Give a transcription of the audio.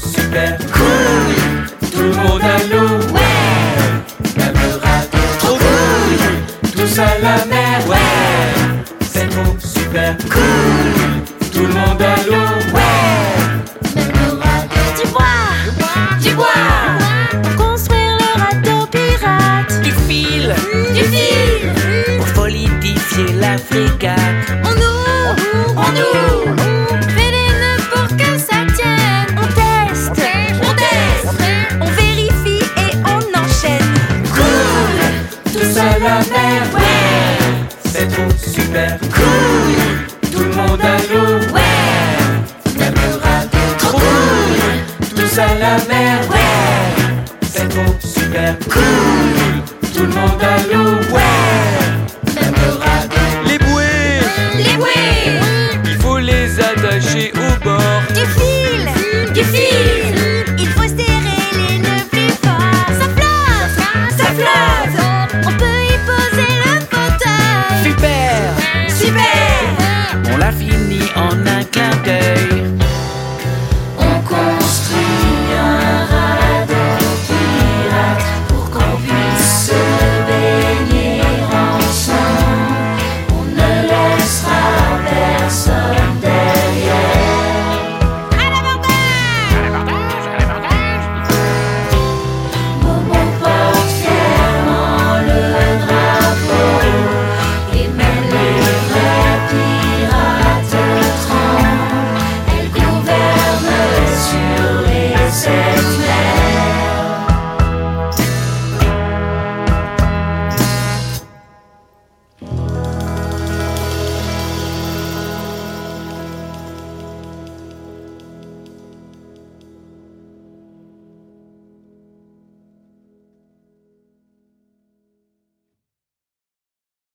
super cool. Tout le monde à l'eau, ouais. Même le radeau, trop cool. Tous à la mer, ouais. C'est trop super cool. Tout le monde à l'eau, ouais. Même le radeau. Du bois, Du bois. pour construire le radeau pirate. Du fil Du fil. pour solidifier la frégate. On ouvre, on ouvre. La mer, ouais. C'est trop super cool. Tout le monde à l'eau, ouais. Même le radeau, trop cool. Tous à la mer, ouais. C'est trop super cool. Tout le monde à l'eau.